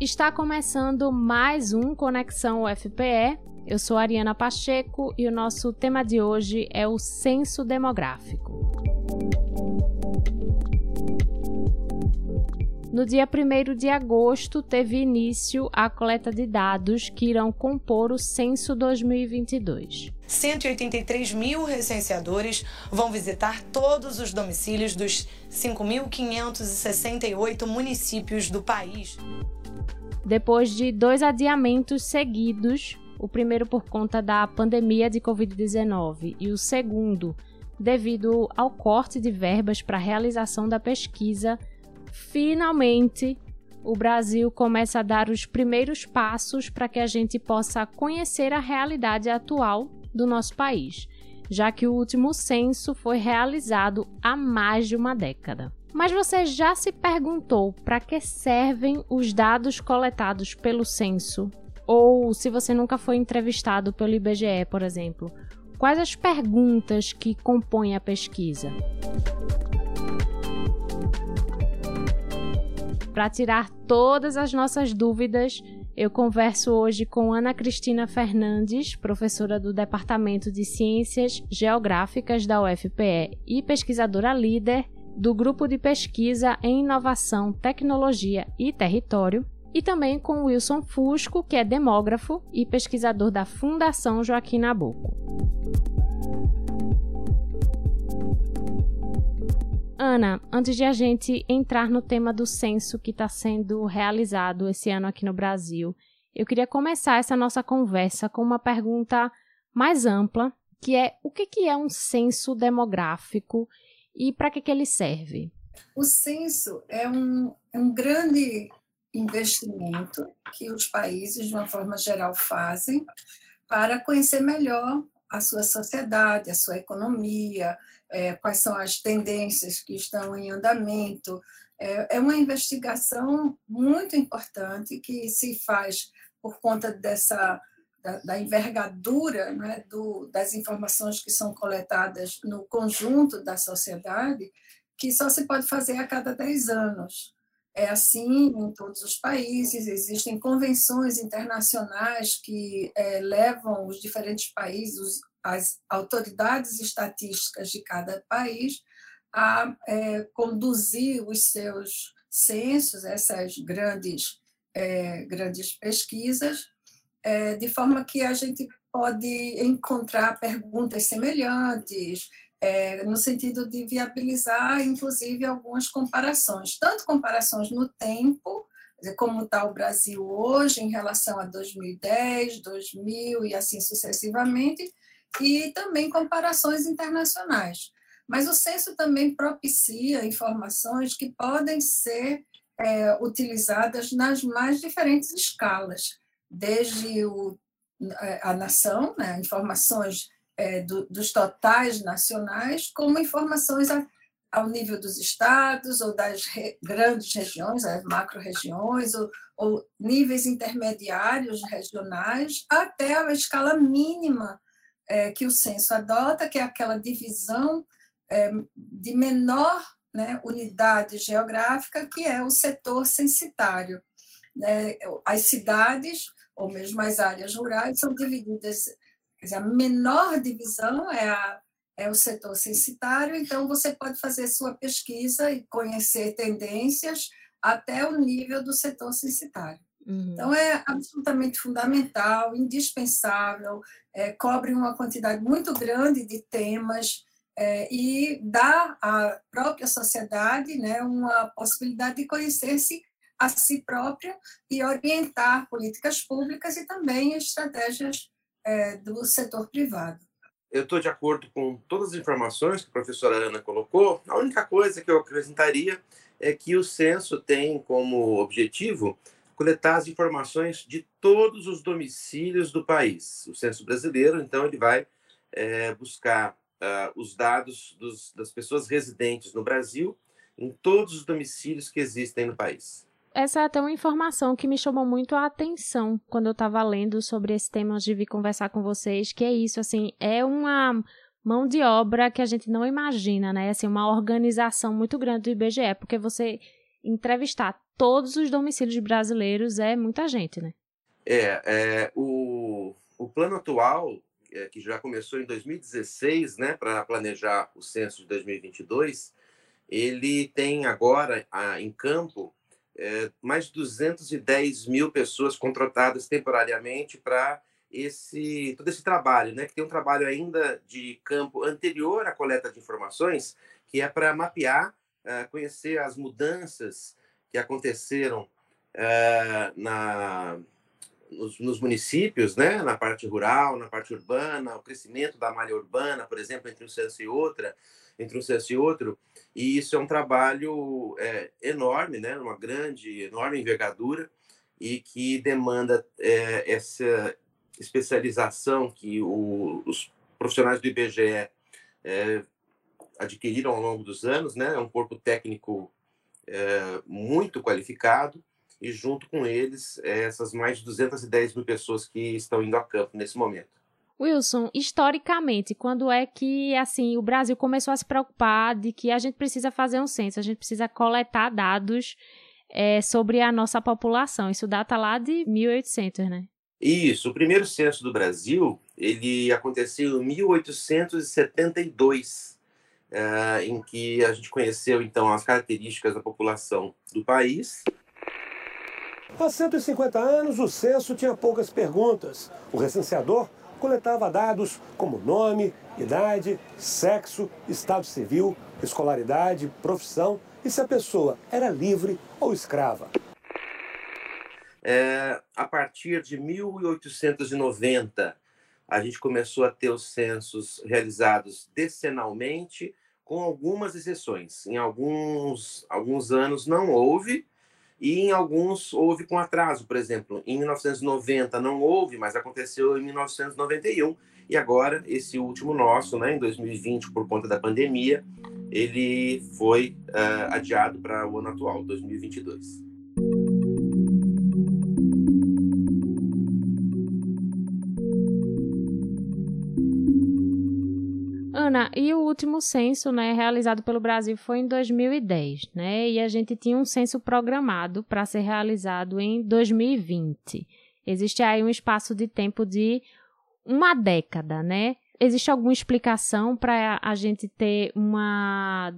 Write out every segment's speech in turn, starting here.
Está começando mais um Conexão UFPE. Eu sou Ariana Pacheco e o nosso tema de hoje é o censo demográfico. No dia 1 de agosto, teve início a coleta de dados que irão compor o censo 2022. 183 mil recenseadores vão visitar todos os domicílios dos 5.568 municípios do país. Depois de dois adiamentos seguidos, o primeiro por conta da pandemia de Covid-19 e o segundo devido ao corte de verbas para a realização da pesquisa, finalmente o Brasil começa a dar os primeiros passos para que a gente possa conhecer a realidade atual do nosso país, já que o último censo foi realizado há mais de uma década. Mas você já se perguntou para que servem os dados coletados pelo censo? Ou se você nunca foi entrevistado pelo IBGE, por exemplo, quais as perguntas que compõem a pesquisa? Para tirar todas as nossas dúvidas, eu converso hoje com Ana Cristina Fernandes, professora do Departamento de Ciências Geográficas da UFPE e pesquisadora líder do Grupo de Pesquisa em Inovação, Tecnologia e Território, e também com Wilson Fusco, que é demógrafo e pesquisador da Fundação Joaquim Nabuco. Ana, antes de a gente entrar no tema do censo que está sendo realizado esse ano aqui no Brasil, eu queria começar essa nossa conversa com uma pergunta mais ampla, que é o que é um censo demográfico e para que, que ele serve? O censo é um, é um grande investimento que os países, de uma forma geral, fazem para conhecer melhor a sua sociedade, a sua economia, é, quais são as tendências que estão em andamento. É, é uma investigação muito importante que se faz por conta dessa da, da envergadura né, do, das informações que são coletadas no conjunto da sociedade, que só se pode fazer a cada 10 anos. É assim em todos os países, existem convenções internacionais que é, levam os diferentes países, as autoridades estatísticas de cada país, a é, conduzir os seus censos, essas grandes, é, grandes pesquisas, é, de forma que a gente pode encontrar perguntas semelhantes, é, no sentido de viabilizar, inclusive, algumas comparações, tanto comparações no tempo, como está o Brasil hoje em relação a 2010, 2000 e assim sucessivamente, e também comparações internacionais. Mas o censo também propicia informações que podem ser é, utilizadas nas mais diferentes escalas desde o, a nação, né, informações é, do, dos totais nacionais, como informações a, ao nível dos estados ou das re, grandes regiões, as macro-regiões, ou, ou níveis intermediários regionais, até a escala mínima é, que o censo adota, que é aquela divisão é, de menor né, unidade geográfica, que é o setor censitário. Né? As cidades ou mesmo as áreas rurais, são divididas, dizer, a menor divisão é, a, é o setor censitário, então você pode fazer sua pesquisa e conhecer tendências até o nível do setor censitário. Uhum. Então, é absolutamente fundamental, indispensável, é, cobre uma quantidade muito grande de temas é, e dá à própria sociedade né, uma possibilidade de conhecer-se a si própria e orientar políticas públicas e também estratégias é, do setor privado. Eu estou de acordo com todas as informações que a professora Ana colocou. A única coisa que eu acrescentaria é que o censo tem como objetivo coletar as informações de todos os domicílios do país. O censo brasileiro, então, ele vai é, buscar uh, os dados dos, das pessoas residentes no Brasil em todos os domicílios que existem no país essa é até uma informação que me chamou muito a atenção quando eu estava lendo sobre esse tema antes de vir conversar com vocês, que é isso, assim, é uma mão de obra que a gente não imagina, né? Assim, uma organização muito grande do IBGE, porque você entrevistar todos os domicílios brasileiros é muita gente, né? É, é o, o plano atual, é, que já começou em 2016, né, para planejar o censo de 2022, ele tem agora a, em campo é, mais de 210 mil pessoas contratadas temporariamente para esse todo esse trabalho, né? Que tem um trabalho ainda de campo anterior à coleta de informações, que é para mapear, uh, conhecer as mudanças que aconteceram uh, na nos, nos, municípios, né? Na parte rural, na parte urbana, o crescimento da malha urbana, por exemplo, entre um censo e outra, entre um censo e outro, e isso é um trabalho é, enorme, né? Uma grande, enorme envergadura e que demanda é, essa especialização que o, os profissionais do IBGE é, adquiriram ao longo dos anos, né? É um corpo técnico é, muito qualificado e junto com eles essas mais de 210 mil pessoas que estão indo a campo nesse momento. Wilson, historicamente, quando é que assim o Brasil começou a se preocupar de que a gente precisa fazer um censo, a gente precisa coletar dados é, sobre a nossa população? Isso data lá de 1800, né? Isso, o primeiro censo do Brasil, ele aconteceu em 1872, eh, em que a gente conheceu, então, as características da população do país. Há 150 anos, o censo tinha poucas perguntas. O recenseador coletava dados como nome, idade, sexo, estado civil, escolaridade, profissão e se a pessoa era livre ou escrava. É, a partir de 1890, a gente começou a ter os censos realizados decenalmente, com algumas exceções. Em alguns, alguns anos não houve, e em alguns houve com atraso. Por exemplo, em 1990 não houve, mas aconteceu em 1991. E agora, esse último nosso, né, em 2020, por conta da pandemia, ele foi uh, adiado para o ano atual, 2022. Ana, e o último censo, né, realizado pelo Brasil foi em 2010, né? E a gente tinha um censo programado para ser realizado em 2020. Existe aí um espaço de tempo de uma década, né? Existe alguma explicação para a gente ter uma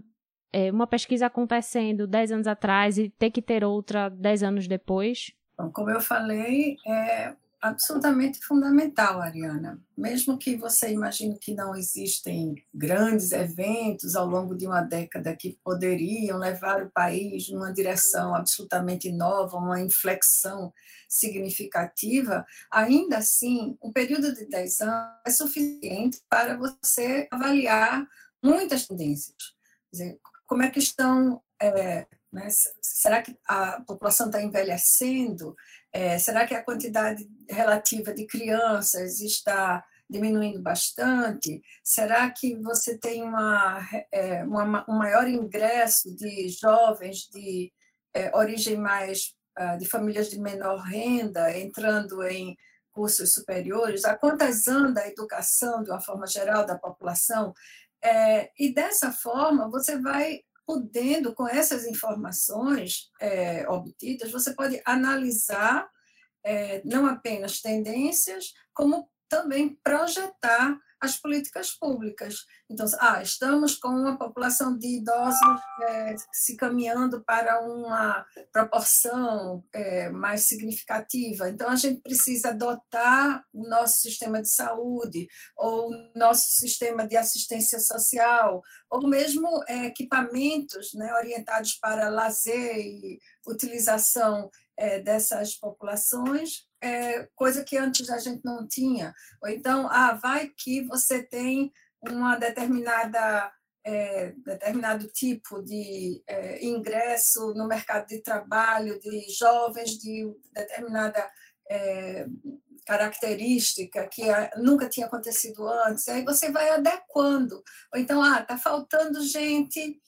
é, uma pesquisa acontecendo 10 anos atrás e ter que ter outra 10 anos depois? Como eu falei, é, absolutamente fundamental, Ariana. Mesmo que você imagine que não existem grandes eventos ao longo de uma década que poderiam levar o país numa direção absolutamente nova, uma inflexão significativa, ainda assim, um período de 10 anos é suficiente para você avaliar muitas tendências. Dizer, como é que estão é, né? Será que a população está envelhecendo? É, será que a quantidade relativa de crianças está diminuindo bastante? Será que você tem uma, é, uma um maior ingresso de jovens de é, origem mais uh, de famílias de menor renda entrando em cursos superiores? A quantas anda a educação de uma forma geral da população? É, e dessa forma você vai podendo, com essas informações é, obtidas, você pode analisar é, não apenas tendências, como também projetar as políticas públicas. Então, ah, estamos com uma população de idosos é, se caminhando para uma proporção é, mais significativa. Então, a gente precisa adotar o nosso sistema de saúde, ou o nosso sistema de assistência social, ou mesmo é, equipamentos né, orientados para lazer e utilização é, dessas populações, é, coisa que antes a gente não tinha. Ou então, ah, vai que você tem uma determinada é, determinado tipo de é, ingresso no mercado de trabalho de jovens de determinada é, característica que nunca tinha acontecido antes, aí você vai adequando. Ou então, ah, está faltando gente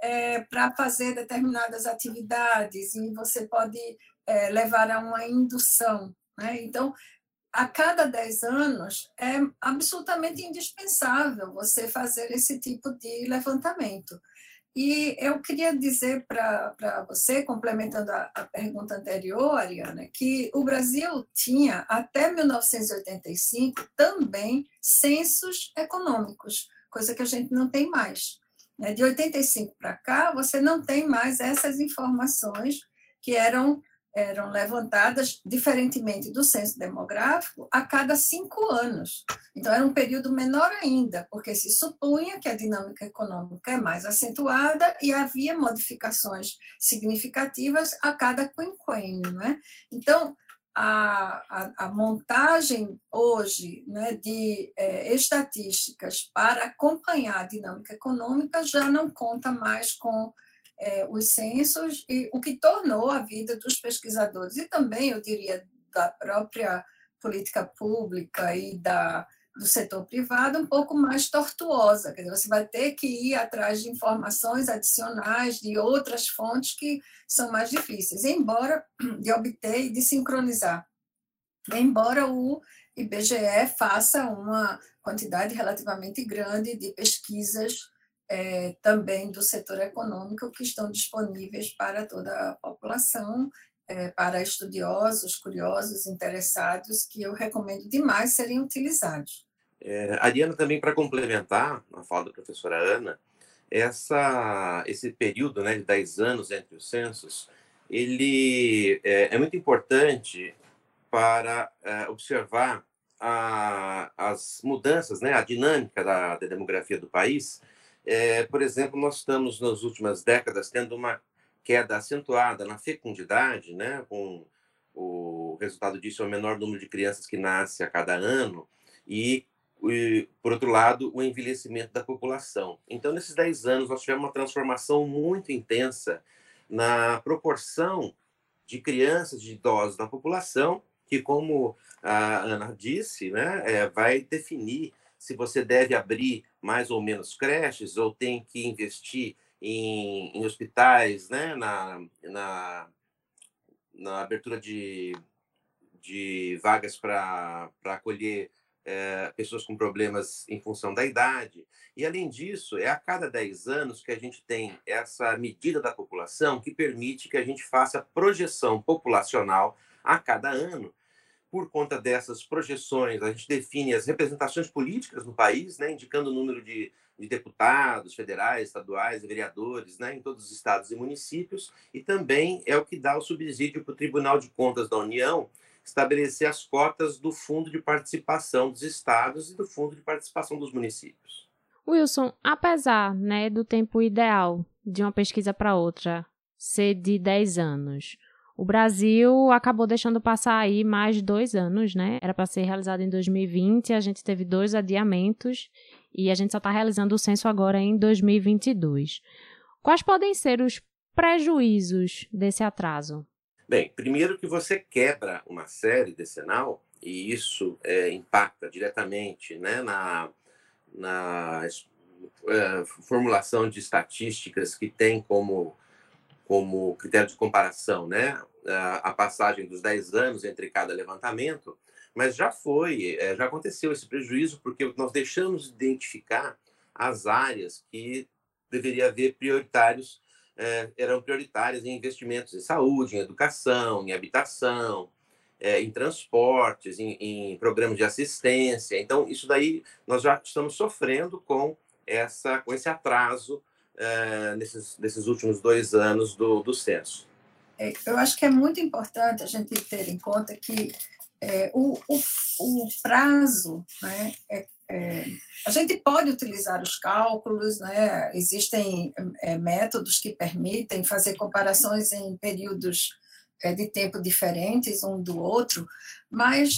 é, para fazer determinadas atividades e você pode é, levar a uma indução. Né? Então, a cada 10 anos é absolutamente indispensável você fazer esse tipo de levantamento. E eu queria dizer para você, complementando a, a, pergunta anterior, Ariana, que o Brasil tinha, até 1985, também censos econômicos, coisa que a gente não tem mais. Né? De 85 para cá, você não tem mais essas informações que eram eram levantadas, diferentemente do censo demográfico, a cada cinco anos. Então, era um período menor ainda, porque se supunha que a dinâmica econômica é mais acentuada e havia modificações significativas a cada quinquênio. Né? Então, a, a, a, montagem hoje né, de é, estatísticas para acompanhar a dinâmica econômica já não conta mais com é, os censos e o que tornou a vida dos pesquisadores e também, eu diria, da própria política pública e da, do setor privado um pouco mais tortuosa. Quer dizer, você vai ter que ir atrás de informações adicionais de outras fontes que são mais difíceis, embora de obter e de sincronizar. Embora o IBGE faça uma quantidade relativamente grande de pesquisas é, também do setor econômico que estão disponíveis para toda a população, é, para estudiosos, curiosos, interessados, que eu recomendo demais serem utilizados. É, Ariana, também para complementar a fala da professora Ana, essa, esse período né, de 10 anos entre os censos, ele é, é muito importante para é, observar a, as mudanças, né, a dinâmica da, da demografia do país, é, por exemplo, nós estamos nas últimas décadas tendo uma queda acentuada na fecundidade, né, com o resultado disso é o menor número de crianças que nasce a cada ano e, e, por outro lado, o envelhecimento da população. Então, nesses 10 anos, nós tivemos uma transformação muito intensa na proporção de crianças, de idosos na população, que, como a Ana disse, né, é, vai definir se você deve abrir mais ou menos creches ou tem que investir em, em hospitais, né, na, na, na abertura de, de vagas para acolher é, pessoas com problemas em função da idade. E, além disso, é a cada 10 anos que a gente tem essa medida da população que permite que a gente faça projeção populacional a cada ano por conta dessas projeções, a gente define as representações políticas no país, né, indicando o número de, de deputados federais, estaduais, vereadores, né, em todos os estados e municípios, e também é o que dá o subsídio para o Tribunal de Contas da União estabelecer as cotas do Fundo de Participação dos estados e do Fundo de Participação dos municípios. Wilson, apesar né, do tempo ideal de uma pesquisa para outra ser de 10 anos, o Brasil acabou deixando passar aí mais dois anos, né? Era para ser realizado em 2020, a gente teve dois adiamentos e a gente só está realizando o censo agora em 2022. Quais podem ser os prejuízos desse atraso? Bem, primeiro que você quebra uma série decenal e isso é, impacta diretamente né, na, na é, formulação de estatísticas que tem como, como critério de comparação né, a passagem dos 10 anos entre cada levantamento, mas já foi, é, já aconteceu esse prejuízo, porque nós deixamos de identificar as áreas que deveria haver prioritários, é, eram prioritárias em investimentos em saúde, em educação, em habitação, é, em transportes, em, em, programas de assistência. Então, isso daí nós já estamos sofrendo com, essa, com esse atraso nesses, nesses últimos dois anos do, do censo. É, eu acho que é muito importante a gente ter em conta que é, o, o, o, prazo, né, é, é, a gente pode utilizar os cálculos, né, existem é, métodos que permitem fazer comparações em períodos é, de tempo diferentes um do outro, mas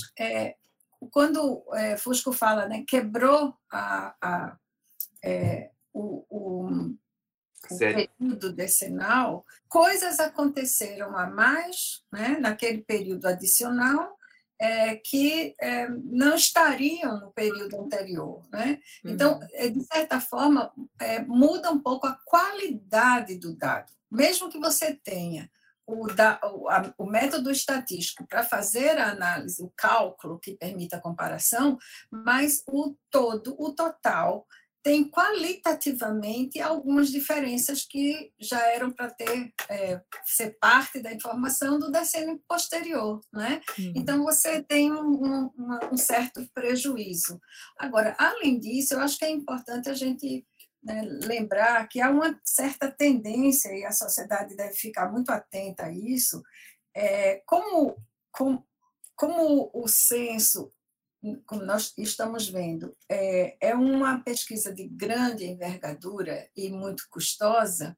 quando Fusco fala, né, quebrou a, a o, o o período decenal, coisas aconteceram a mais né, naquele período adicional é, que é, não estariam no período anterior. Né? Então, uhum. É, de certa forma, é, muda um pouco a qualidade do dado. Mesmo que você tenha o, da, o, a, o método estatístico para fazer a análise, o cálculo que permite a comparação, mas o todo, o total, tem qualitativamente algumas diferenças que já eram para ter é, ser parte da informação do decênio posterior, né? Uhum. Então você tem um, um, um, certo prejuízo. Agora, além disso, eu acho que é importante a gente né, lembrar que há uma certa tendência e a sociedade deve ficar muito atenta a isso, é, como, como como o censo como nós estamos vendo, é, é uma pesquisa de grande envergadura e muito custosa,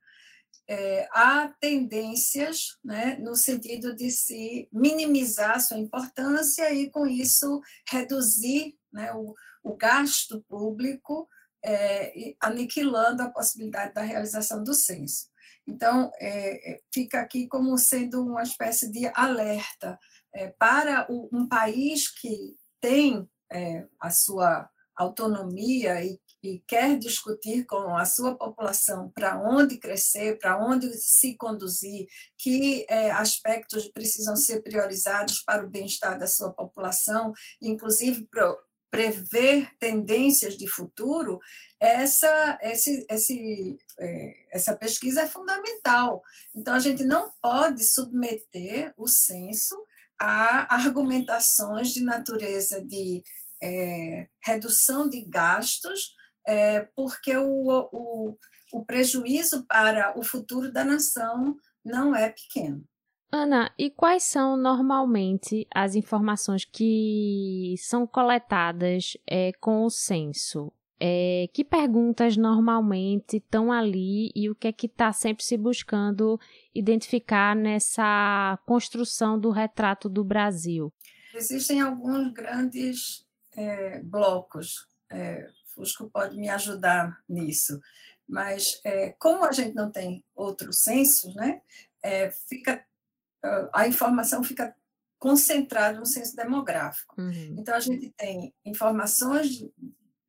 é, há tendências né, no sentido de se minimizar sua importância e, com isso, reduzir né, o, o gasto público, é, aniquilando a possibilidade da realização do censo. Então, é, é fica aqui como sendo uma espécie de alerta é, para o, um país que tem é, a sua autonomia e, e, quer discutir com a sua população para onde crescer, para onde se conduzir, que é, aspectos precisam ser priorizados para o bem-estar da sua população, inclusive prever tendências de futuro, essa, esse, esse, é, essa pesquisa é fundamental. Então, a gente não pode submeter o censo a argumentações de natureza de é, redução de gastos, é, porque o, o, o prejuízo para o futuro da nação não é pequeno. Ana, e quais são normalmente as informações que são coletadas é, com o censo? É, que perguntas normalmente estão ali e o que é que está sempre se buscando identificar nessa construção do retrato do Brasil? Existem alguns grandes é, blocos. É, Fusco pode me ajudar nisso. Mas é, como a gente não tem outros censos, né, é, fica, a informação fica concentrada no censo demográfico. Uhum. Então, a gente tem informações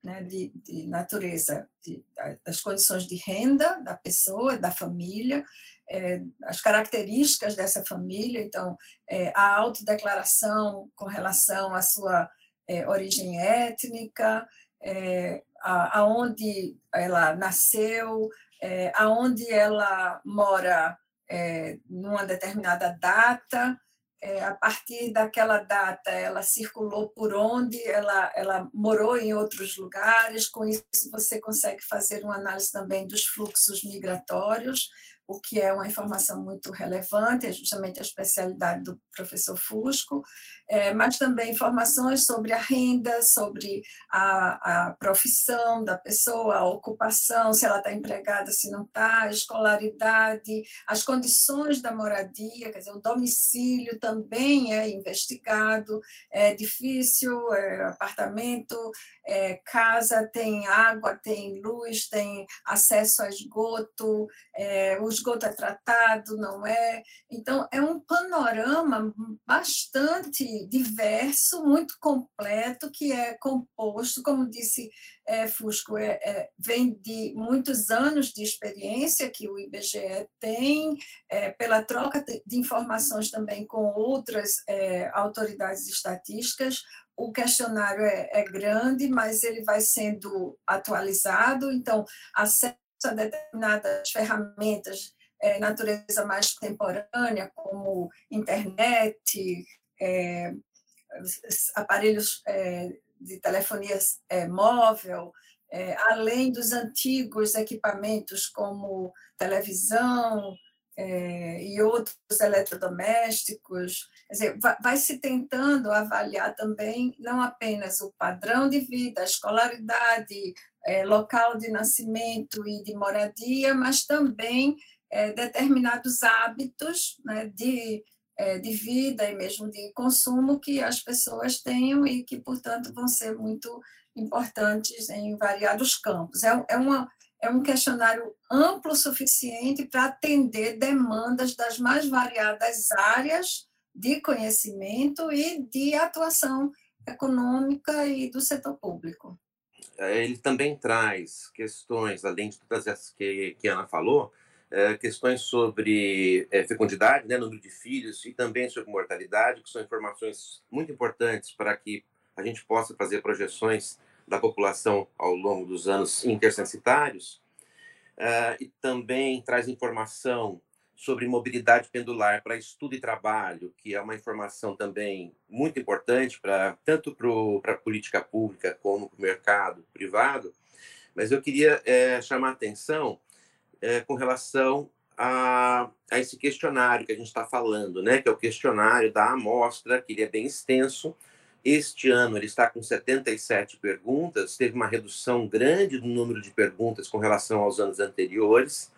né, de, de, natureza de, das condições de renda da pessoa, da família, é, as características dessa família, então, é, a autodeclaração com relação à sua é, origem étnica, é, a, aonde ela nasceu, é, aonde ela mora é, numa determinada data, é, a partir daquela data, ela circulou por onde, ela, ela morou em outros lugares, com isso você consegue fazer uma análise também dos fluxos migratórios, o que é uma informação muito relevante, é justamente a especialidade do professor Fusco, é, mas também informações sobre a renda, sobre a, a profissão da pessoa, a ocupação, se ela está empregada, se não está, a escolaridade, as condições da moradia, quer dizer, o domicílio também é investigado, é difícil, é apartamento, é, casa, tem água, tem luz, tem acesso a esgoto, é, o esgoto é tratado, não é? Então, é um panorama bastante diverso, muito completo, que é composto, como disse é, Fusco, é, é, vem de muitos anos de experiência que o IBGE tem, é, pela troca de informações também com outras é, autoridades estatísticas, o questionário é, é, grande, mas ele vai sendo atualizado, então, acesso a determinadas ferramentas natureza mais contemporânea, como internet, é, aparelhos é, de telefonia é, móvel, é, além dos antigos equipamentos como televisão, é, e outros eletrodomésticos. Dizer, vai, se tentando avaliar também não apenas o padrão de vida, a escolaridade, local de nascimento e de moradia, mas também determinados hábitos né, de, é, de vida e mesmo de consumo que as pessoas tenham e que, portanto, vão ser muito importantes em variados campos. É, é uma é um questionário amplo o suficiente para atender demandas das mais variadas áreas de conhecimento e de atuação econômica e do setor público. É, ele também traz questões, além de todas essas que, que a Ana falou, é, questões sobre é, fecundidade, né, número de filhos, e também sobre mortalidade, que são informações muito importantes para que a gente possa fazer projeções da população ao longo dos anos intercensitários. Uh, e também traz informação sobre mobilidade pendular para estudo e trabalho, que é uma informação também muito importante para tanto para a política pública como para o mercado privado. Mas eu queria é, chamar a atenção é, com relação a, a, esse questionário que a gente está falando, né? Que é o questionário da amostra, que ele é bem extenso. Este ano ele está com 77 perguntas, teve uma redução grande do número de perguntas com relação aos anos anteriores.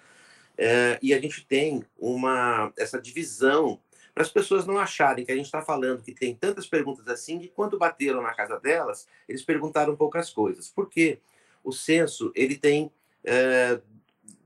É, e a gente tem uma essa divisão para as pessoas não acharem que a gente está falando que tem tantas perguntas assim e quando bateram na casa delas, eles perguntaram poucas coisas. Por quê? O censo ele tem é,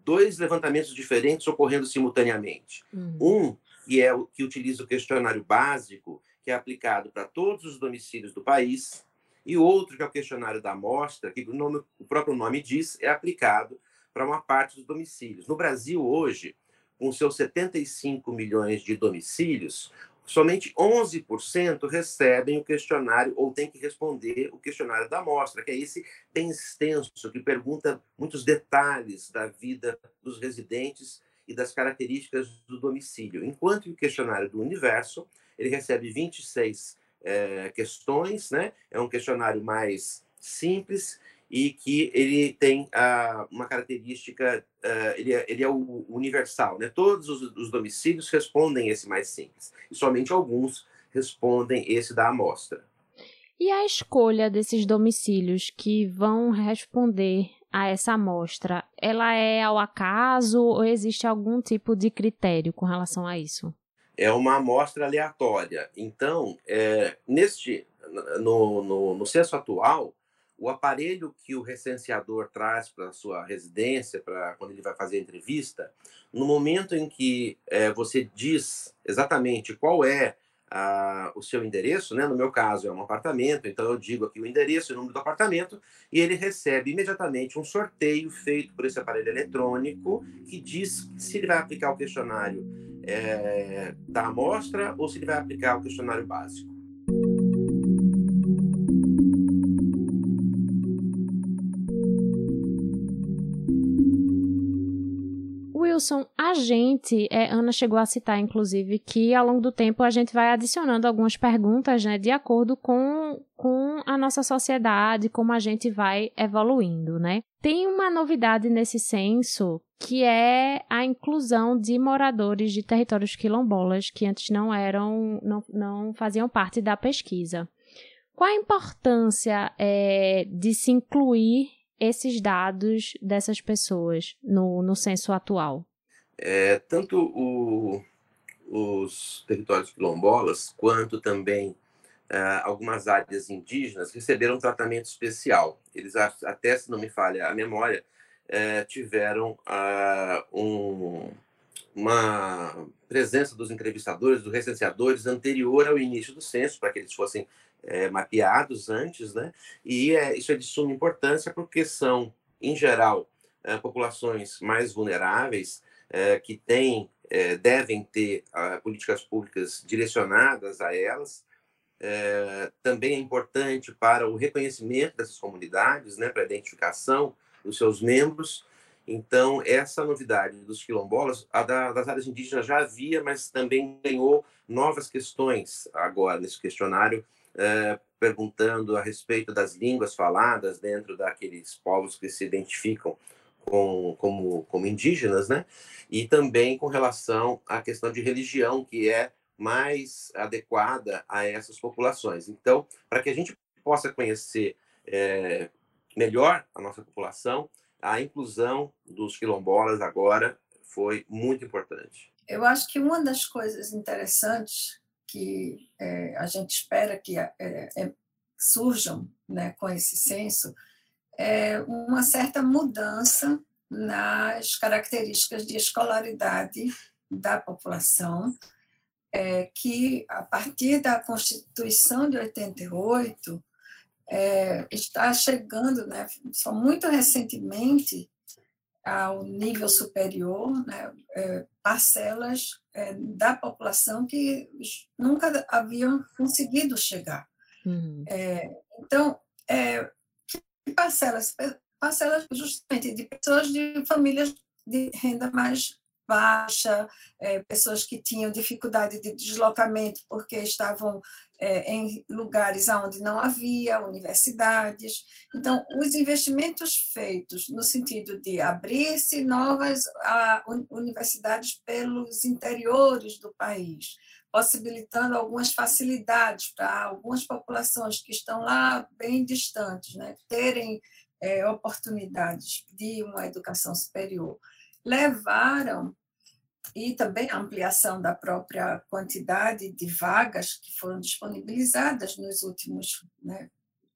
dois levantamentos diferentes ocorrendo simultaneamente. Uhum. Um que é o que utiliza o questionário básico, que é aplicado para todos os domicílios do país, e outro que é o questionário da amostra, que o, nome, o próprio nome diz, é aplicado para uma parte dos domicílios. No Brasil, hoje, com seus 75 milhões de domicílios, somente 11% recebem o questionário ou têm que responder o questionário da amostra, que é esse bem extenso, que pergunta muitos detalhes da vida dos residentes e das características do domicílio. Enquanto o questionário do universo, ele recebe 26 é, eh, questões, né? É um questionário mais simples e que ele tem uh, uma característica, uh, ele, é, ele é o universal, né? Todos os, os, domicílios respondem esse mais simples, e somente alguns respondem esse da amostra. E a escolha desses domicílios que vão responder a essa amostra, ela é ao acaso ou existe algum tipo de critério com relação a isso? É uma amostra aleatória. Então, é, neste, no, no, no censo atual, o aparelho que o recenseador traz para a sua residência, para quando ele vai fazer a entrevista, no momento em que é, você diz exatamente qual é a, o seu endereço, né? no meu caso é um apartamento, então eu digo aqui o endereço e o número do apartamento, e ele recebe imediatamente um sorteio feito por esse aparelho eletrônico que diz se ele vai aplicar o questionário é, da amostra ou se ele vai aplicar o questionário básico. Wilson, a gente, é, Ana chegou a citar, inclusive, que ao longo do tempo a gente vai adicionando algumas perguntas, né, de acordo com, com a nossa sociedade, como a gente vai evoluindo, né? Tem uma novidade nesse censo que é a inclusão de moradores de territórios quilombolas que antes não eram, não, não faziam parte da pesquisa. Qual a importância é, de se incluir esses dados dessas pessoas no, no censo atual? É, tanto o, os territórios quilombolas quanto também é, algumas áreas indígenas receberam tratamento especial. Eles, até se não me falha a memória, é, tiveram um, uma presença dos entrevistadores, dos recenseadores, anterior ao início do censo, para que eles fossem é, mapeados antes, né? E isso é de suma importância porque são, em geral, populações mais vulneráveis é, que têm, é, devem ter ah, políticas públicas direcionadas a elas. É, também é importante para o reconhecimento dessas comunidades, né? Para a identificação dos seus membros. Então, essa novidade dos quilombolas, a da, das áreas indígenas já havia, mas também ganhou novas questões agora nesse questionário perguntando a respeito das línguas faladas dentro daqueles povos que se identificam com, como, como indígenas, né? E também com relação à questão de religião, que é mais adequada a essas populações. Então, para que a gente possa conhecer é, melhor a nossa população, a inclusão dos quilombolas agora foi muito importante. Eu acho que uma das coisas interessantes que é, a gente espera que é, é, surjam né, com esse censo é uma certa mudança nas características de escolaridade da população, é, que a partir da Constituição de 88 é, está chegando, né, só muito recentemente, ao nível superior, né, é, parcelas é, da população que nunca haviam conseguido chegar. Uhum. Então, é, que parcelas? Parcelas justamente de pessoas de famílias de renda mais baixa, é, pessoas que tinham dificuldade de deslocamento porque estavam é, em lugares onde não havia universidades. Então, os investimentos feitos no sentido de abrir-se novas a, universidades pelos interiores do país, possibilitando algumas facilidades para algumas populações que estão lá bem distantes, né, terem é, oportunidades de uma educação superior, levaram e também a ampliação da própria quantidade de vagas que foram disponibilizadas nos últimos né,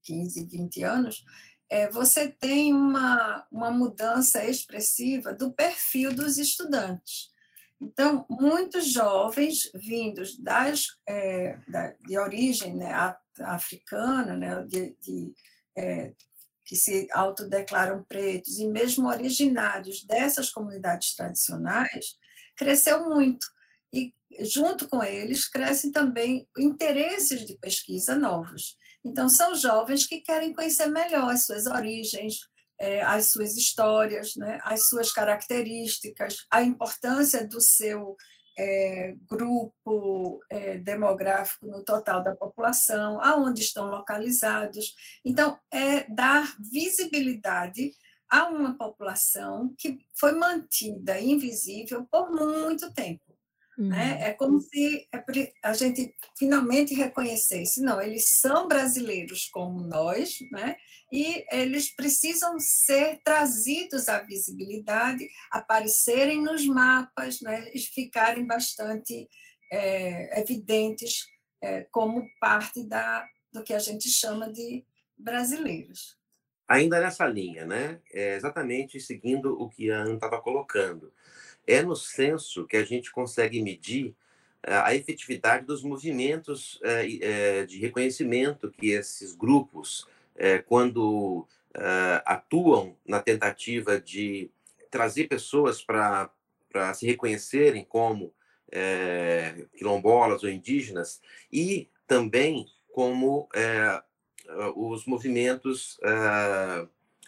15, 20 anos, é, você tem uma, uma mudança expressiva do perfil dos estudantes. Então, muitos jovens vindos das, é, da, de origem né, africana, né, de, de é, que se autodeclaram pretos, e mesmo originários dessas comunidades tradicionais, cresceu muito. E, junto com eles, crescem também interesses de pesquisa novos. Então, são jovens que querem conhecer melhor as suas origens, é, as suas histórias, né, as suas características, a importância do seu é, grupo é, demográfico no total da população, aonde estão localizados. Então, é dar visibilidade a uma população que foi mantida invisível por muito tempo. Uhum. Né? É como se a gente finalmente reconhecesse, não, eles são brasileiros como nós, né? E eles precisam ser trazidos à visibilidade, aparecerem nos mapas, né? e ficarem bastante é, evidentes é, como parte da, do que a gente chama de brasileiros. Ainda nessa linha, né? É exatamente seguindo o que a Ana estava colocando. É no censo que a gente consegue medir eh, a efetividade dos movimentos é, de reconhecimento que esses grupos, é, quando é, atuam na tentativa de trazer pessoas para se reconhecerem como quilombolas ou indígenas, e também como os movimentos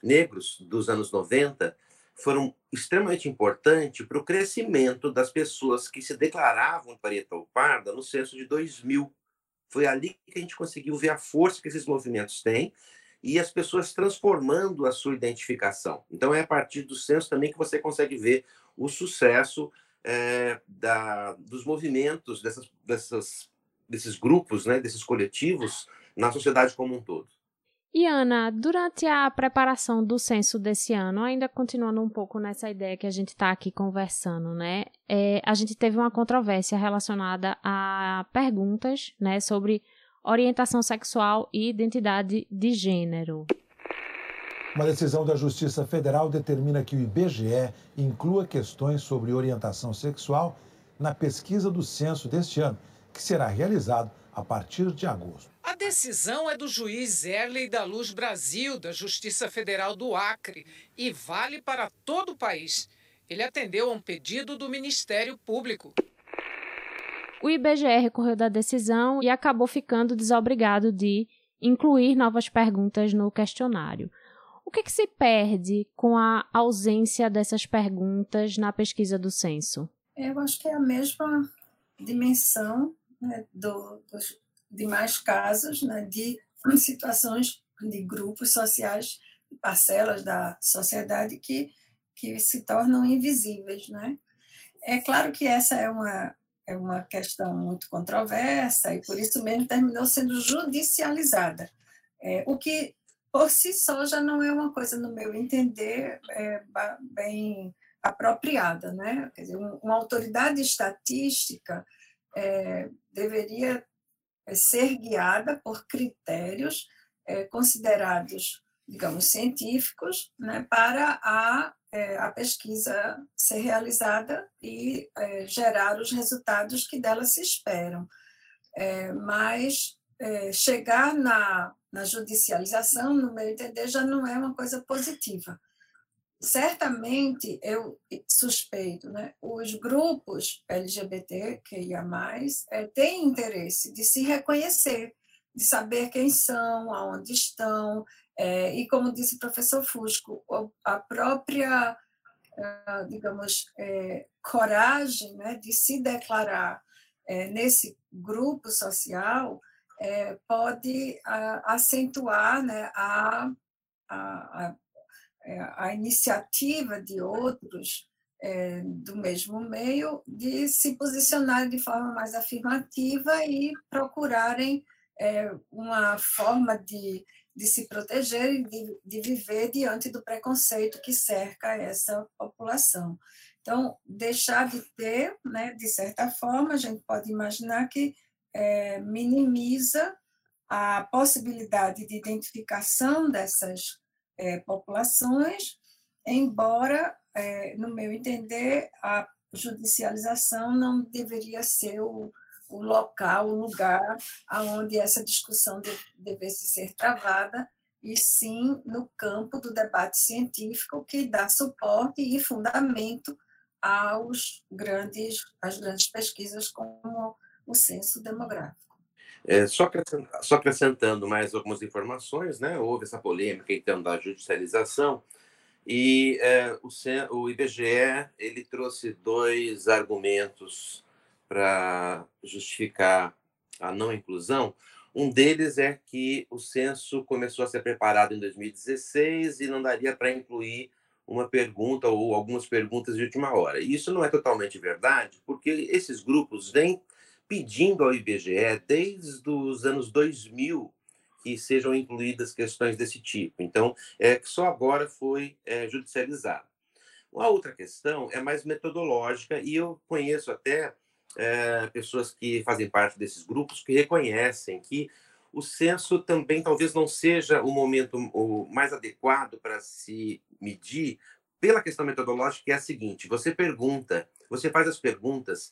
negros dos anos 90 foram extremamente importantes para o crescimento das pessoas que se declaravam preta ou parda no censo de 2000. Foi ali que a gente conseguiu ver a força que esses movimentos têm e as pessoas transformando a sua identificação. Então, é a partir do censo também que você consegue ver o sucesso é, da, dos movimentos dessas, dessas, desses grupos, né, desses coletivos, na sociedade como um todo. E Ana, durante a preparação do censo desse ano, ainda continuando um pouco nessa ideia que a gente está aqui conversando, né? É, a gente teve uma controvérsia relacionada a perguntas, né, sobre orientação sexual e identidade de gênero. Uma decisão da Justiça Federal determina que o IBGE inclua questões sobre orientação sexual na pesquisa do censo deste ano, que será realizado a partir de agosto. A decisão é do juiz Erley da Luz Brasil, da Justiça Federal do Acre, e vale para todo o país. Ele atendeu a um pedido do Ministério Público. O IBGE recorreu da decisão e acabou ficando desobrigado de incluir novas perguntas no questionário. O que, que se perde com a ausência dessas perguntas na pesquisa do censo? Eu acho que é a mesma dimensão né, do, dos demais casos né, de situações de grupos sociais, parcelas da sociedade que, que se tornam invisíveis. Né? É claro que essa é uma, é uma questão muito controversa e por isso mesmo terminou sendo judicializada, é, o que por si só já não é uma coisa, no meu entender, é, bem apropriada. Né? Quer dizer, uma autoridade estatística é, deveria é, ser guiada por critérios é, considerados, digamos, científicos, né, para a, é, a pesquisa ser realizada e é, gerar os resultados que dela se esperam. É, mas chegar na, na judicialização, no meu entender, já não é uma coisa positiva. Certamente, eu suspeito, né, os grupos LGBT que ia mais é, têm interesse de se reconhecer, de saber quem são, aonde estão, é, e como disse o professor Fusco, a própria, digamos, é, coragem né, de se declarar nesse grupo social pode a, acentuar né, a, a, a, a, iniciativa de outros é, do mesmo meio de se posicionarem de forma mais afirmativa e procurarem é, uma forma de, de se proteger e de, de viver diante do preconceito que cerca essa população. Então, deixar de ter, né, de certa forma, a gente pode imaginar que é, minimiza a possibilidade de identificação dessas é, populações, embora, é, no meu entender, a judicialização não deveria ser o, o local, o lugar aonde essa discussão de, devesse ser travada, e sim no campo do debate científico que dá suporte e fundamento aos grandes, às grandes pesquisas como o censo demográfico. É, só, acrescentando, só acrescentando mais algumas informações, né? houve essa polêmica então da judicialização e é, o, o IBGE ele trouxe dois argumentos para justificar a não inclusão. Um deles é que o censo começou a ser preparado em 2016 e não daria para incluir uma pergunta ou algumas perguntas de última hora. E isso não é totalmente verdade, porque esses grupos vêm pedindo ao IBGE desde os anos 2000 que sejam incluídas questões desse tipo. Então, é que só agora foi é, judicializado. Uma outra questão é mais metodológica e eu conheço até é, pessoas que fazem parte desses grupos que reconhecem que o censo também talvez não seja o momento o mais adequado para se medir pela questão metodológica, que é a seguinte: você pergunta, você faz as perguntas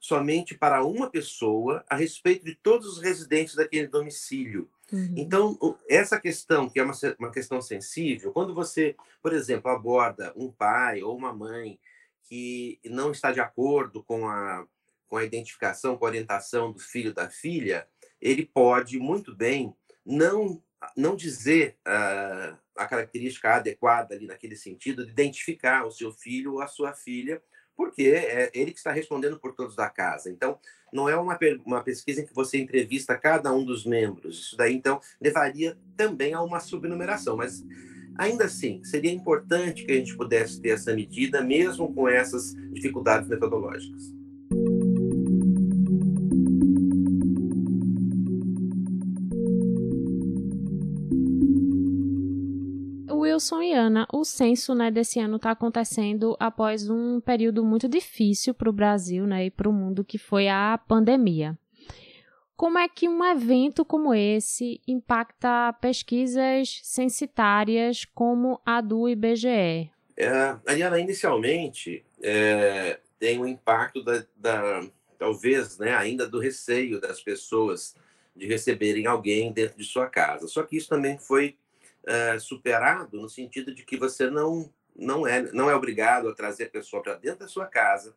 somente para uma pessoa a respeito de todos os residentes daquele domicílio. Uhum. Então, essa questão, que é uma, uma questão sensível, quando você, por exemplo, aborda um pai ou uma mãe que não está de acordo com a, com a identificação, com a orientação do filho da filha, ele pode muito bem não, não dizer uh, a característica adequada ali naquele sentido de identificar o seu filho ou a sua filha porque é ele que está respondendo por todos da casa. Então, não é uma, uma pesquisa em que você entrevista cada um dos membros. Isso daí, então, levaria também a uma subnumeração. Mas, ainda assim, seria importante que a gente pudesse ter essa medida, mesmo com essas dificuldades metodológicas. Wilson e Ana, o censo né, desse ano está acontecendo após um período muito difícil para o Brasil né, e para o mundo, que foi a pandemia. Como é que um evento como esse impacta pesquisas censitárias como a do IBGE? É, Ariana, inicialmente é, tem um impacto da, da, talvez, né, ainda do receio das pessoas de receberem alguém dentro de sua casa. Só que isso também foi é, superado no sentido de que você não não é não é obrigado a trazer a pessoa para dentro da sua casa.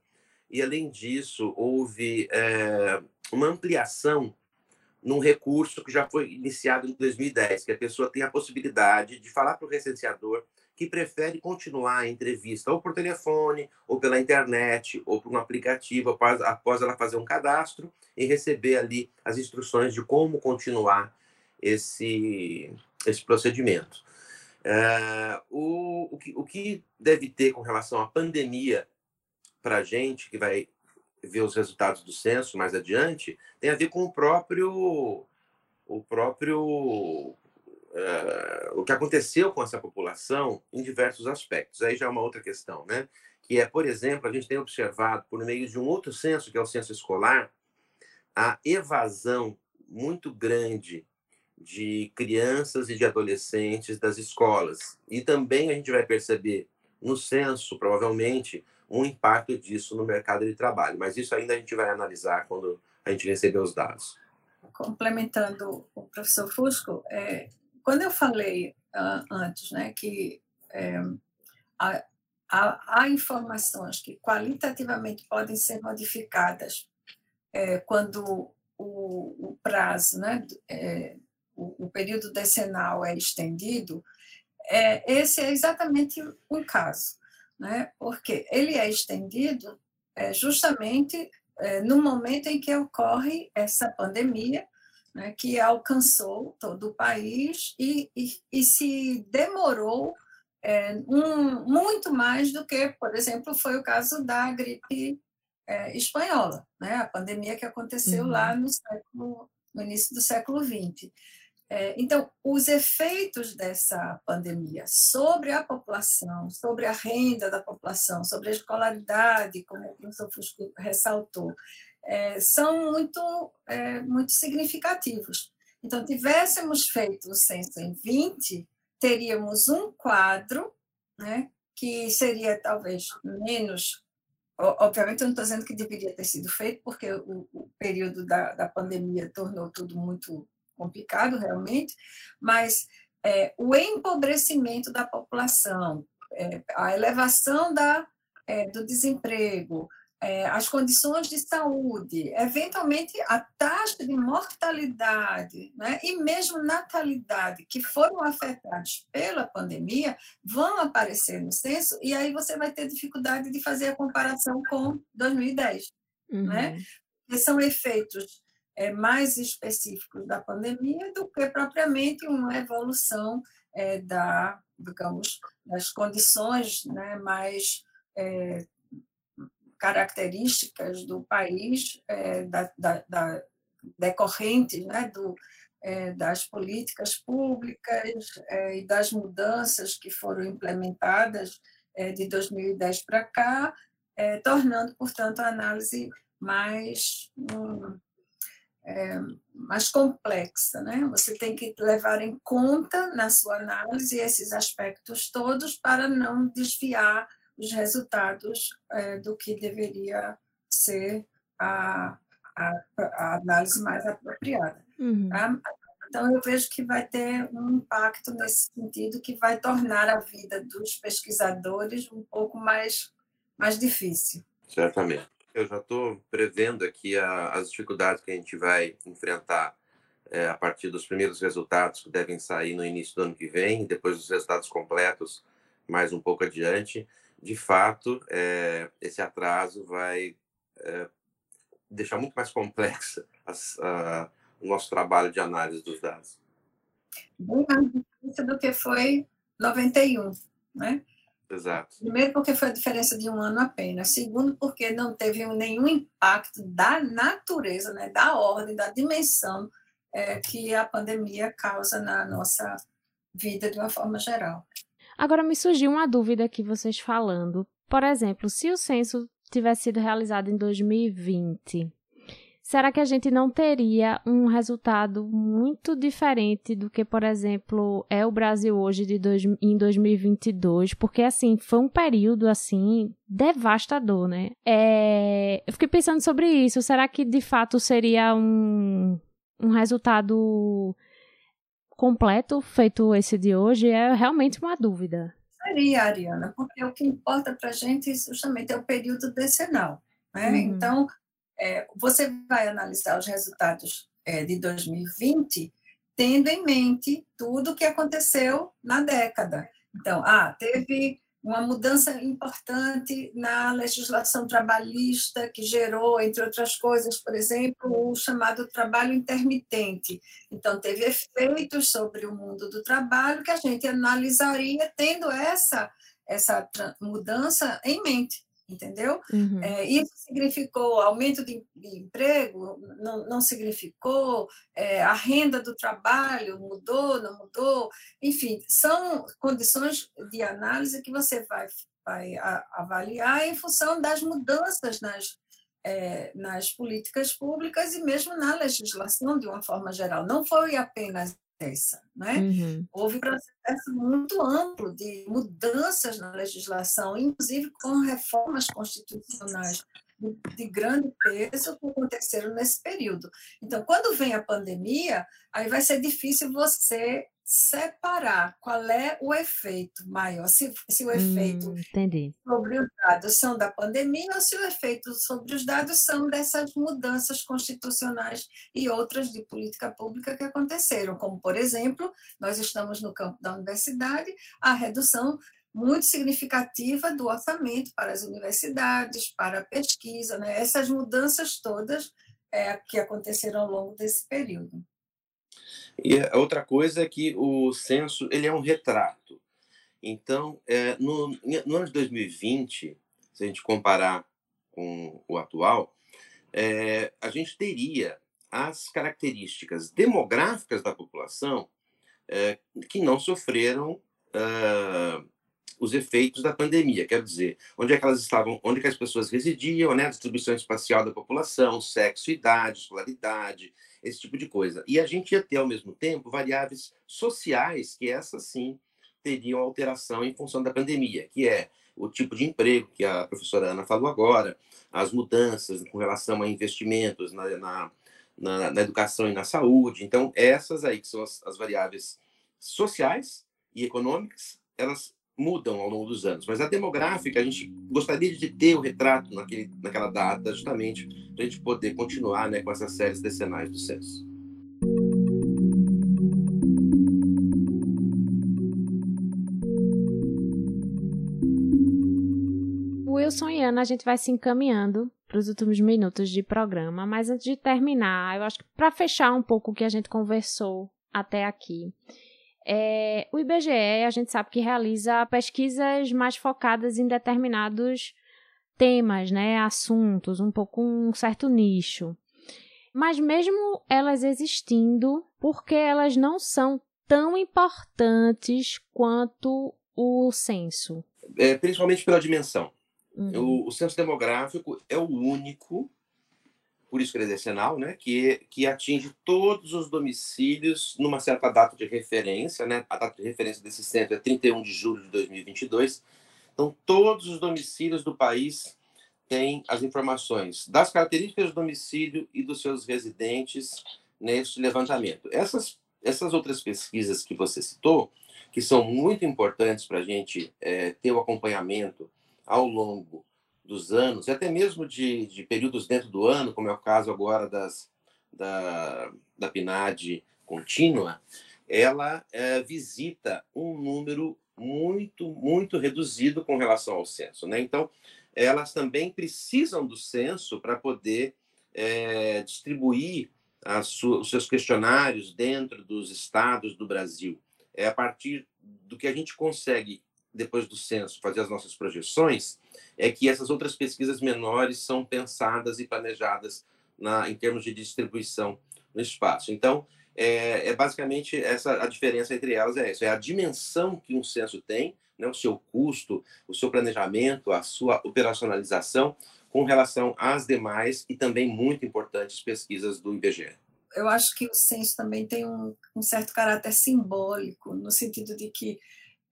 E além disso houve é, uma ampliação num recurso que já foi iniciado em 2010 que a pessoa tem a possibilidade de falar para o recenseador que prefere continuar a entrevista ou por telefone, ou pela internet, ou por um aplicativo, após, após ela fazer um cadastro e receber ali as instruções de como continuar esse, esse procedimento. É, o, o, que, o que deve ter com relação à pandemia para a gente, que vai ver os resultados do censo mais adiante, tem a ver com o próprio o próprio é, o que aconteceu com essa população em diversos aspectos. Aí já é uma outra questão, né? Que é, por exemplo, a gente tem observado por meio de um outro censo, que é o censo escolar, a evasão muito grande de crianças e de adolescentes das escolas. E também a gente vai perceber no censo, provavelmente, um impacto disso no mercado de trabalho. Mas isso ainda a gente vai analisar quando a gente receber os dados. Complementando o professor Fusco, é, quando eu falei uh, antes né, que é, há, há, há informações que qualitativamente podem ser modificadas é, quando o, o, prazo, né, é, o, o, período decenal é estendido, é, esse é exatamente um caso, né, porque ele é estendido é, justamente é, no momento em que ocorre essa pandemia, né, que alcançou todo o país e, e, e se demorou é, um, muito mais do que, por exemplo, foi o caso da gripe é, espanhola, né, a pandemia que aconteceu uhum. lá no, século, no início do século XX. É, então, os efeitos dessa pandemia sobre a população, sobre a renda da população, sobre a escolaridade, como o professor Fusco ressaltou, é, são muito, é, muito significativos. Então, tivéssemos feito o censo em 20, teríamos um quadro, né, que seria talvez menos. Obviamente, eu não estou dizendo que deveria ter sido feito, porque o, o período da, da pandemia tornou tudo muito complicado, realmente, mas é, o empobrecimento da população, é, a elevação da, é, do desemprego, é, as condições de saúde, eventualmente a taxa de mortalidade né, e mesmo natalidade que foram afetados pela pandemia vão aparecer no censo e aí você vai ter dificuldade de fazer a comparação com 2010, né? uhum. né? Que são efeitos é, mais específicos da pandemia do que propriamente uma evolução é, da, digamos, das condições né, mais é, características do país é, da, da, da, decorrentes né, do, é, das políticas públicas é, e das mudanças que foram implementadas de 2010 para cá, tornando, portanto, a análise mais, um, é, mais complexa. Né? Você tem que levar em conta na sua análise esses aspectos todos para não desviar os resultados é, do que deveria ser a, a, a análise mais apropriada. Uhum. Tá? Então, eu vejo que vai ter um impacto nesse sentido que vai tornar a vida dos pesquisadores um pouco mais, mais difícil. Certamente. Eu já estou prevendo aqui a, as dificuldades que a gente vai enfrentar é, a partir dos primeiros resultados que devem sair no início do ano que vem, depois dos resultados completos mais um pouco adiante de fato, é, esse atraso vai é, deixar muito mais complexa o nosso trabalho de análise dos dados. Bem mais difícil do que foi 91, né? Exato. Primeiro, porque foi a diferença de um ano apenas. Segundo, porque não teve nenhum impacto da natureza, né, da ordem, da dimensão é, que a pandemia causa na nossa vida de uma forma geral. Agora me surgiu uma dúvida aqui vocês falando. Por exemplo, se o censo tivesse sido realizado em 2020, será que a gente não teria um resultado muito diferente do que, por exemplo, é o Brasil hoje de dois, em 2022? Porque, assim, foi um período, assim, devastador, né? É... Eu fiquei pensando sobre isso. Será que, de fato, seria um, um resultado completo feito esse de hoje é realmente uma dúvida. Seria, Ariana, porque o que importa para a gente justamente é o período decenal. Né? Uhum. Então, é, você vai analisar os resultados é, de 2020 tendo em mente tudo o que aconteceu na década. Então, ah, teve uma mudança importante na legislação trabalhista, que gerou, entre outras coisas, por exemplo, o chamado trabalho intermitente. Então, teve efeitos sobre o mundo do trabalho que a gente analisaria tendo essa, essa mudança em mente entendeu? Uhum. É, isso significou aumento de, de emprego? Não, não significou? É, a renda do trabalho mudou? Não mudou? Enfim, são condições de análise que você vai, vai avaliar em função das mudanças nas, é, nas políticas públicas e mesmo na legislação de uma forma geral. Não foi apenas essa. Né? Uhum. Houve um processo muito amplo de mudanças na legislação, inclusive com reformas constitucionais de, de grande peso que aconteceram nesse período. Então, quando vem a pandemia, aí vai ser difícil você separar qual é o efeito maior, se, se o efeito hum, sobre os dados são da pandemia ou se o efeito sobre os dados são dessas mudanças constitucionais e outras de política pública que aconteceram, como, por exemplo, nós estamos no campo da universidade, a redução muito significativa do orçamento para as universidades, para a pesquisa, né? essas mudanças todas é, que aconteceram ao longo desse período. E a outra coisa é que o censo ele é um retrato. Então, é, no, no ano de 2020, se a gente comparar com o atual, é, a gente teria as características demográficas da população é, que não sofreram uh, os efeitos da pandemia, quer dizer, onde é que elas estavam, onde é que as pessoas residiam, né, a distribuição espacial da população, sexo, idade, escolaridade, esse tipo de coisa. E a gente ia ter, ao mesmo tempo, variáveis sociais, que essas sim teriam alteração em função da pandemia, que é o tipo de emprego que a professora Ana falou agora, as mudanças com relação a investimentos na, na, na, na educação e na saúde. Então, essas aí que são as, as variáveis sociais e econômicas, elas mudam ao longo dos anos, mas a demográfica, a gente gostaria de ter o retrato naquele, naquela data, justamente para a gente poder continuar né, com essas séries decenais do censo. Wilson e Ana, a gente vai se encaminhando para os últimos minutos de programa, mas antes de terminar, eu acho que para fechar um pouco o que a gente conversou até aqui, é, o IBGE, a gente sabe que realiza pesquisas mais focadas em determinados temas, né, assuntos, um pouco um certo nicho. Mas mesmo elas existindo, por que elas não são tão importantes quanto o censo? É, principalmente pela dimensão. Uhum. O, o censo demográfico é o único por isso que ele é né, que, que atinge todos os domicílios numa certa data de referência, né, a data de referência desse centro é 31 de julho de 2022, então todos os domicílios do país têm as informações das características do domicílio e dos seus residentes nesse levantamento. Essas, essas outras pesquisas que você citou, que são muito importantes para a gente é, ter o acompanhamento ao longo dos anos, e até mesmo de, de períodos dentro do ano, como é o caso agora das, da, da PNAD contínua, ela é, visita um número muito, muito reduzido com relação ao censo. Né? Então, elas também precisam do censo para poder é, distribuir os seus questionários dentro dos estados do Brasil. É a partir do que a gente consegue depois do censo, fazer as nossas projeções, é que essas outras pesquisas menores são pensadas e planejadas na, em termos de distribuição no espaço. Então, é, é, basicamente essa a diferença entre elas é isso, é a dimensão que um censo tem, né, o seu custo, o seu planejamento, a sua operacionalização com relação às demais e também muito importantes pesquisas do IBGE. Eu acho que o censo também tem um, um certo caráter simbólico, no sentido de que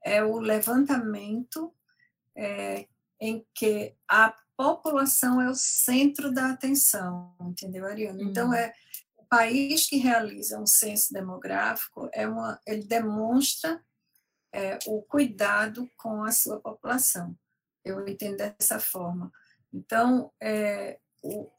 é o levantamento é, em que a população é o centro da atenção, entendeu, Ariana? Então, uhum. é o país que realiza um censo demográfico, é uma, ele demonstra é, o cuidado com a sua população. Eu entendo dessa forma. Então, é, o,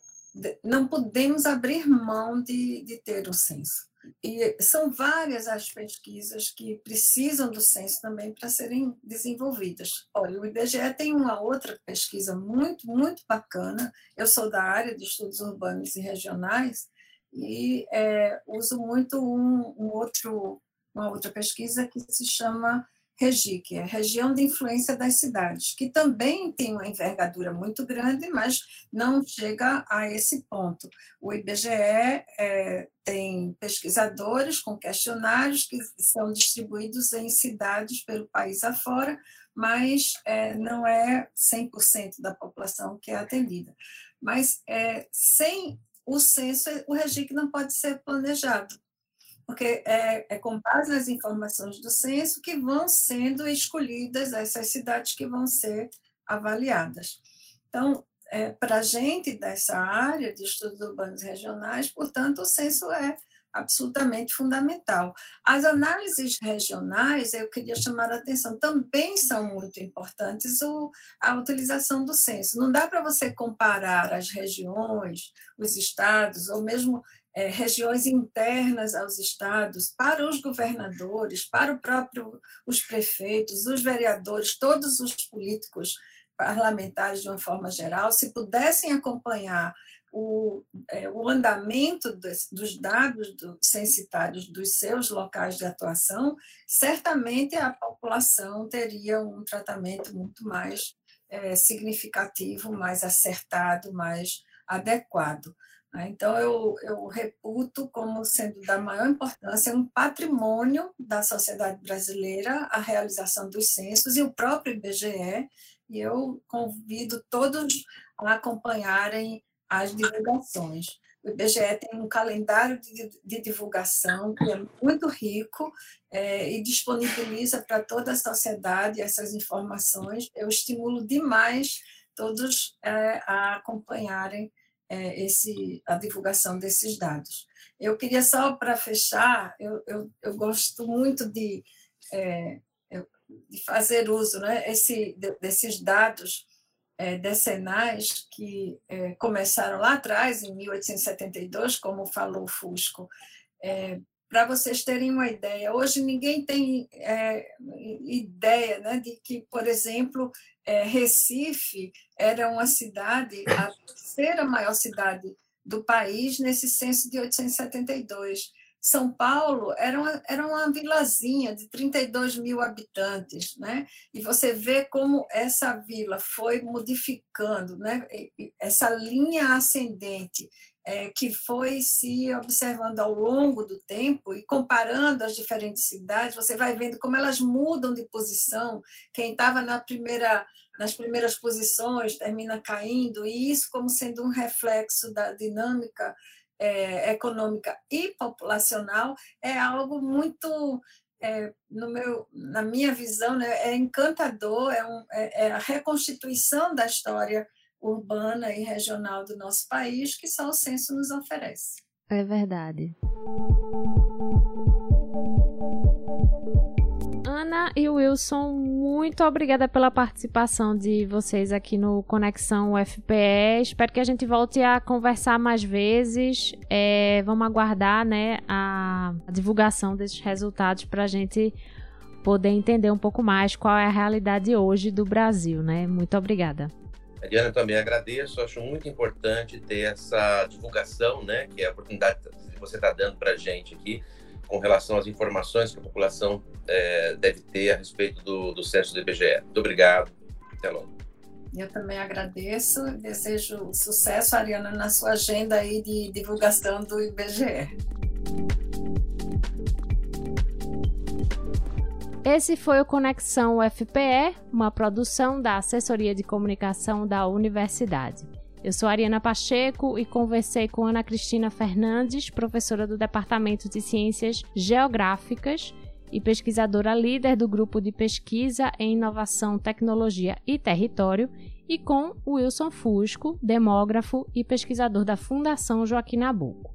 não podemos abrir mão de, de ter um censo. E são várias as pesquisas que precisam do censo também para serem desenvolvidas. Olha, o IBGE tem uma outra pesquisa muito, muito bacana. Eu sou da área de estudos urbanos e regionais e é, uso muito um, um outro, uma outra pesquisa que se chama REGI, que é Região de Influência das Cidades, que também tem uma envergadura muito grande, mas não chega a esse ponto. O IBGE é, tem pesquisadores com questionários que são distribuídos em cidades pelo país afora, mas é, não é 100% da população que é atendida. Mas é, sem o censo, o REGIC não pode ser planejado porque é, é, com base nas informações do censo que vão sendo escolhidas essas cidades que vão ser avaliadas. Então, é, para a gente dessa área de estudos urbanos regionais, portanto, o censo é absolutamente fundamental. As análises regionais, eu queria chamar a atenção, também são muito importantes o, a utilização do censo. Não dá para você comparar as regiões, os estados, ou mesmo é, regiões internas aos estados, para os governadores, para o próprio os prefeitos, os vereadores, todos os políticos parlamentares de uma forma geral, se pudessem acompanhar o, é, o andamento dos, dos dados do, censitários dos seus locais de atuação, certamente a população teria um tratamento muito mais é, significativo, mais acertado, mais adequado. Né? Então, eu, eu reputo como sendo da maior importância um patrimônio da sociedade brasileira a realização dos censos e o próprio IBGE, e eu convido todos a acompanharem as divulgações. O IBGE tem um calendário de, de divulgação que é muito rico é, e disponibiliza para toda a sociedade essas informações. Eu estimulo demais todos é, a acompanharem é, esse, a divulgação desses dados. Eu queria só, para fechar, eu, eu, eu, gosto muito de, é, de fazer uso né, esse, desses dados é, decenais que é, começaram lá atrás, em 1872, como falou Fusco. É, Para vocês terem uma ideia, hoje ninguém tem é, ideia né, de que, por exemplo, é, Recife era uma cidade, a terceira maior cidade do país nesse censo de 1872. São Paulo era uma, era uma vilazinha de 32 mil habitantes, né? e você vê como essa vila foi modificando, né? essa linha ascendente é, que foi se observando ao longo do tempo e comparando as diferentes cidades, você vai vendo como elas mudam de posição. Quem estava na primeira, nas primeiras posições termina caindo, e isso como sendo um reflexo da dinâmica é, econômica e populacional é algo muito é, no meu, na minha visão, né, é encantador, é, um, é, é, a reconstituição da história urbana e regional do nosso país que só o censo nos oferece. É verdade. Ana e Wilson, muito obrigada pela participação de vocês aqui no Conexão UFPE. Espero que a gente volte a conversar mais vezes. É, vamos aguardar né, a, divulgação desses resultados para a gente poder entender um pouco mais qual é a realidade hoje do Brasil. Né? Muito obrigada. Diana, também agradeço. Acho muito importante ter essa divulgação, né, que é a oportunidade que você está dando para a gente aqui com relação às informações que a população é, deve ter a respeito do, do censo do IBGE. Muito obrigado. Até logo. Eu também agradeço e desejo sucesso, Ariana, na sua agenda aí de divulgação do IBGE. Esse foi o Conexão UFPE, uma produção da Assessoria de Comunicação da Universidade. Eu sou Ariana Pacheco e conversei com Ana Cristina Fernandes, professora do Departamento de Ciências Geográficas e pesquisadora líder do grupo de pesquisa em inovação, tecnologia e território, e com Wilson Fusco, demógrafo e pesquisador da Fundação Joaquim Nabuco.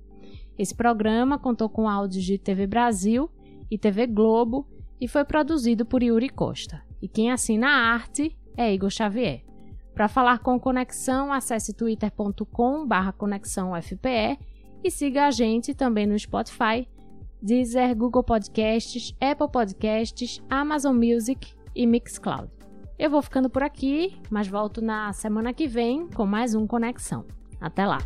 Esse programa contou com áudios de TV Brasil e TV Globo e foi produzido por Yuri Costa. E quem assina a arte é Igor Xavier. Para falar com Conexão, acesse twitter.com/conexãofpe e siga a gente também no Spotify, Deezer, Google Podcasts, Apple Podcasts, Amazon Music e Mixcloud. Eu vou ficando por aqui, mas volto na semana que vem com mais um Conexão. Até lá!